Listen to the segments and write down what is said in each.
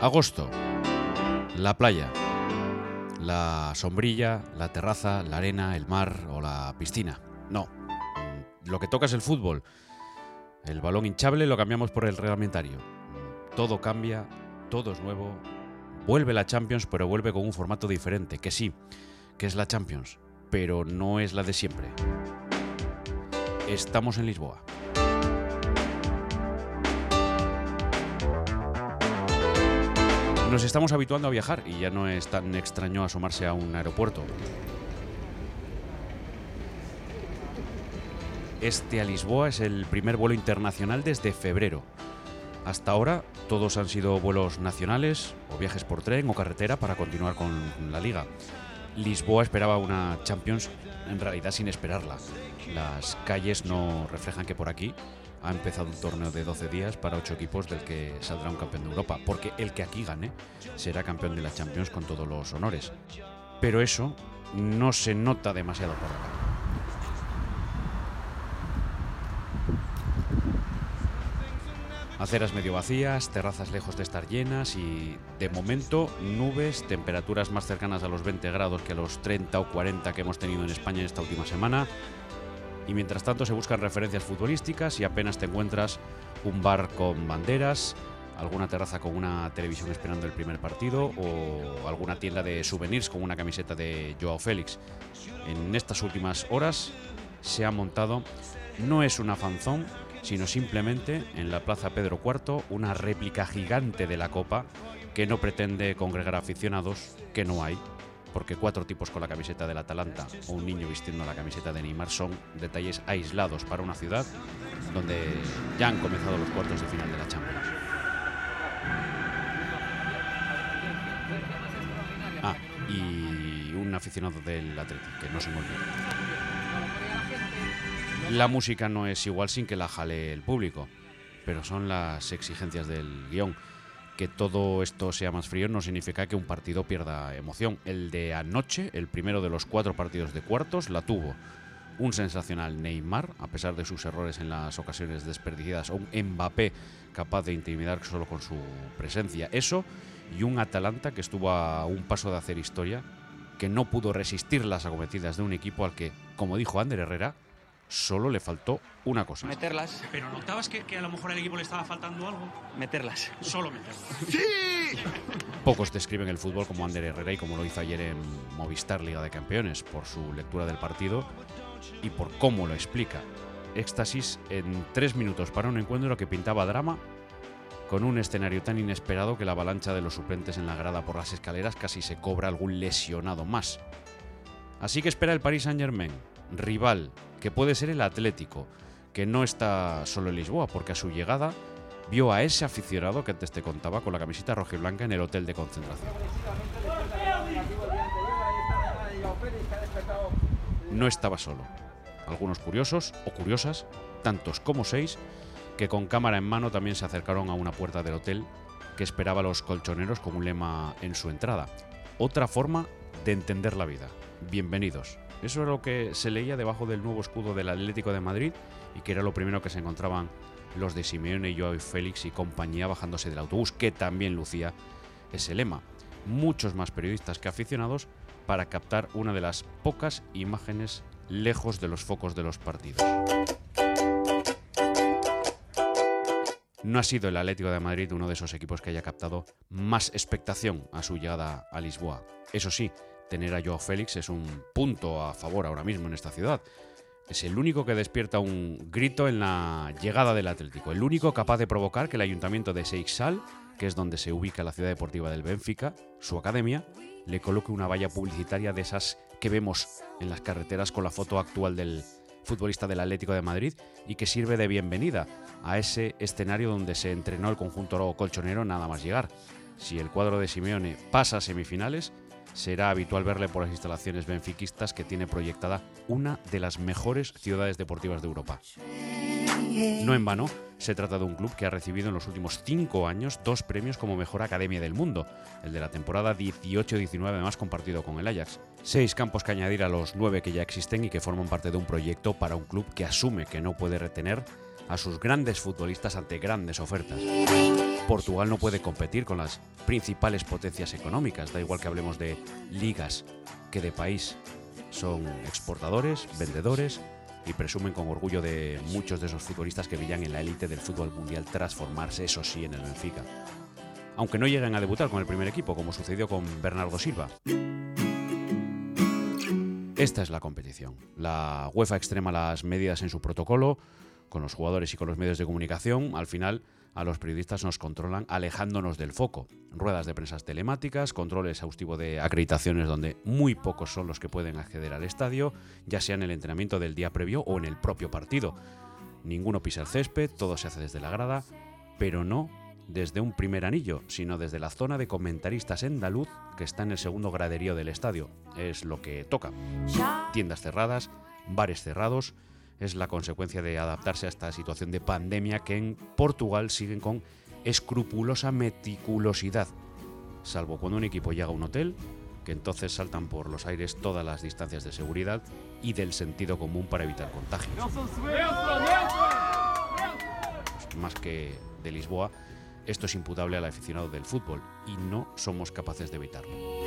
Agosto. La playa. La sombrilla, la terraza, la arena, el mar o la piscina. No. Lo que toca es el fútbol. El balón hinchable lo cambiamos por el reglamentario. Todo cambia, todo es nuevo. Vuelve la Champions, pero vuelve con un formato diferente. Que sí, que es la Champions, pero no es la de siempre. Estamos en Lisboa. Nos estamos habituando a viajar y ya no es tan extraño asomarse a un aeropuerto. Este a Lisboa es el primer vuelo internacional desde febrero. Hasta ahora todos han sido vuelos nacionales o viajes por tren o carretera para continuar con la liga. Lisboa esperaba una Champions en realidad sin esperarla. Las calles no reflejan que por aquí ha empezado un torneo de 12 días para 8 equipos del que saldrá un campeón de Europa, porque el que aquí gane será campeón de la Champions con todos los honores. Pero eso no se nota demasiado por acá. Aceras medio vacías, terrazas lejos de estar llenas y, de momento, nubes, temperaturas más cercanas a los 20 grados que a los 30 o 40 que hemos tenido en España en esta última semana. Y mientras tanto se buscan referencias futbolísticas y apenas te encuentras un bar con banderas, alguna terraza con una televisión esperando el primer partido o alguna tienda de souvenirs con una camiseta de Joao Félix. En estas últimas horas se ha montado, no es una fanzón, sino simplemente en la Plaza Pedro IV una réplica gigante de la Copa que no pretende congregar aficionados, que no hay, porque cuatro tipos con la camiseta del Atalanta o un niño vistiendo la camiseta de Neymar son detalles aislados para una ciudad donde ya han comenzado los cuartos de final de la Champions. Ah, y un aficionado del Atlético, que no se me. La música no es igual sin que la jale el público, pero son las exigencias del guion. Que todo esto sea más frío no significa que un partido pierda emoción. El de anoche, el primero de los cuatro partidos de cuartos, la tuvo. Un sensacional Neymar, a pesar de sus errores en las ocasiones desperdiciadas, o un Mbappé capaz de intimidar solo con su presencia. Eso y un Atalanta que estuvo a un paso de hacer historia, que no pudo resistir las acometidas de un equipo al que, como dijo Ander Herrera, solo le faltó una cosa. Meterlas, Pero notabas que, que a lo mejor al equipo le estaba faltando algo. meterlas. Solo meterlo. Pocos describen el fútbol como Ander Herrera y como lo hizo ayer en Movistar Liga de Campeones, por su lectura del partido y por cómo lo explica. Éxtasis en tres minutos para un encuentro que pintaba drama con un escenario tan inesperado que la avalancha de los suplentes en la grada por las escaleras casi se cobra algún lesionado más. Así que espera el Paris Saint-Germain, rival, que puede ser el Atlético, que no está solo en Lisboa, porque a su llegada vio a ese aficionado que antes te contaba con la camiseta roja y blanca en el hotel de concentración. No estaba solo. Algunos curiosos o curiosas, tantos como seis, que con cámara en mano también se acercaron a una puerta del hotel que esperaba a los colchoneros con un lema en su entrada. Otra forma de entender la vida. Bienvenidos. Eso era lo que se leía debajo del nuevo escudo del Atlético de Madrid y que era lo primero que se encontraban los de Simeone, Joao Félix y compañía bajándose del autobús, que también lucía ese lema. Muchos más periodistas que aficionados para captar una de las pocas imágenes lejos de los focos de los partidos. No ha sido el Atlético de Madrid uno de esos equipos que haya captado más expectación a su llegada a Lisboa. Eso sí, tener a Joao Félix es un punto a favor ahora mismo en esta ciudad. Es el único que despierta un grito en la llegada del Atlético, el único capaz de provocar que el ayuntamiento de Seixal, que es donde se ubica la ciudad deportiva del Benfica, su academia, le coloque una valla publicitaria de esas que vemos en las carreteras con la foto actual del futbolista del Atlético de Madrid y que sirve de bienvenida a ese escenario donde se entrenó el conjunto colchonero nada más llegar. Si el cuadro de Simeone pasa a semifinales, será habitual verle por las instalaciones benfiquistas que tiene proyectada una de las mejores ciudades deportivas de Europa. No en vano, se trata de un club que ha recibido en los últimos cinco años dos premios como mejor academia del mundo, el de la temporada 18-19 además compartido con el Ajax. Seis campos que añadir a los nueve que ya existen y que forman parte de un proyecto para un club que asume que no puede retener a sus grandes futbolistas ante grandes ofertas. Portugal no puede competir con las principales potencias económicas, da igual que hablemos de ligas que de país. Son exportadores, vendedores y presumen con orgullo de muchos de esos futbolistas que brillan en la élite del fútbol mundial tras formarse, eso sí, en el Benfica. Aunque no lleguen a debutar con el primer equipo, como sucedió con Bernardo Silva. Esta es la competición. La UEFA extrema las medidas en su protocolo, con los jugadores y con los medios de comunicación. Al final, a los periodistas nos controlan alejándonos del foco. Ruedas de prensa telemáticas, control exhaustivo de acreditaciones donde muy pocos son los que pueden acceder al estadio, ya sea en el entrenamiento del día previo o en el propio partido. Ninguno pisa el césped, todo se hace desde la grada, pero no desde un primer anillo, sino desde la zona de comentaristas andaluz que está en el segundo graderío del estadio. Es lo que toca. Tiendas cerradas, bares cerrados, es la consecuencia de adaptarse a esta situación de pandemia que en Portugal siguen con escrupulosa meticulosidad, salvo cuando un equipo llega a un hotel, que entonces saltan por los aires todas las distancias de seguridad y del sentido común para evitar contagios. más que de Lisboa, esto es imputable al aficionado del fútbol y no somos capaces de evitarlo.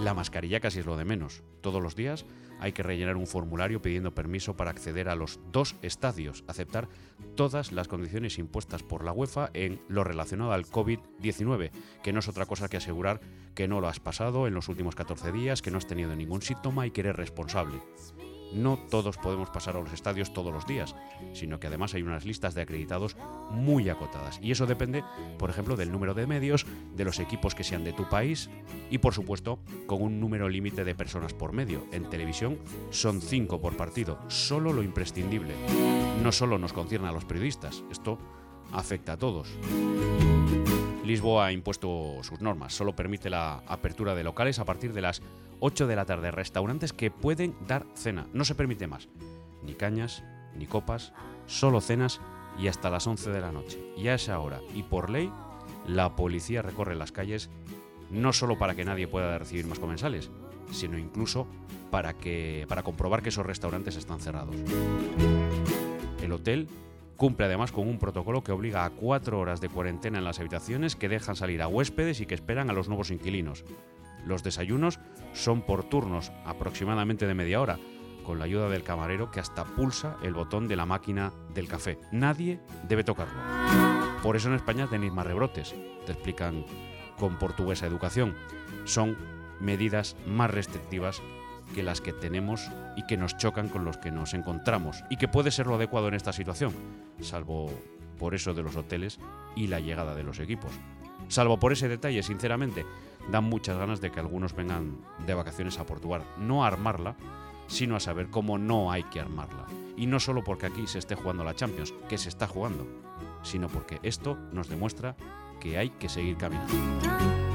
La mascarilla casi es lo de menos. Todos los días hay que rellenar un formulario pidiendo permiso para acceder a los dos estadios, aceptar todas las condiciones impuestas por la UEFA en lo relacionado al COVID-19, que no es otra cosa que asegurar que no lo has pasado en los últimos 14 días, que no has tenido ningún síntoma y que eres responsable no todos podemos pasar a los estadios todos los días, sino que además hay unas listas de acreditados muy acotadas. Y eso depende, por ejemplo, del número de medios, de los equipos que sean de tu país y, por supuesto, con un número límite de personas por medio. En televisión son cinco por partido, solo lo imprescindible. No solo nos concierne a los periodistas, esto afecta a todos. Lisboa ha impuesto sus normas, solo permite la apertura de locales a partir de las 8 de la tarde, restaurantes que pueden dar cena, no se permite más, ni cañas, ni copas, solo cenas y hasta las 11 de la noche. Y a esa hora, y por ley, la policía recorre las calles no solo para que nadie pueda recibir más comensales, sino incluso para, que, para comprobar que esos restaurantes están cerrados. El hotel Cumple además con un protocolo que obliga a cuatro horas de cuarentena en las habitaciones que dejan salir a huéspedes y que esperan a los nuevos inquilinos. Los desayunos son por turnos, aproximadamente de media hora, con la ayuda del camarero que hasta pulsa el botón de la máquina del café. Nadie debe tocarlo. Por eso en España tenéis más rebrotes, te explican con portuguesa educación. Son medidas más restrictivas que las que tenemos y que nos chocan con los que nos encontramos y que puede ser lo adecuado en esta situación, salvo por eso de los hoteles y la llegada de los equipos. Salvo por ese detalle, sinceramente, dan muchas ganas de que algunos vengan de vacaciones a Portugal, no a armarla, sino a saber cómo no hay que armarla. Y no solo porque aquí se esté jugando la Champions, que se está jugando, sino porque esto nos demuestra que hay que seguir caminando.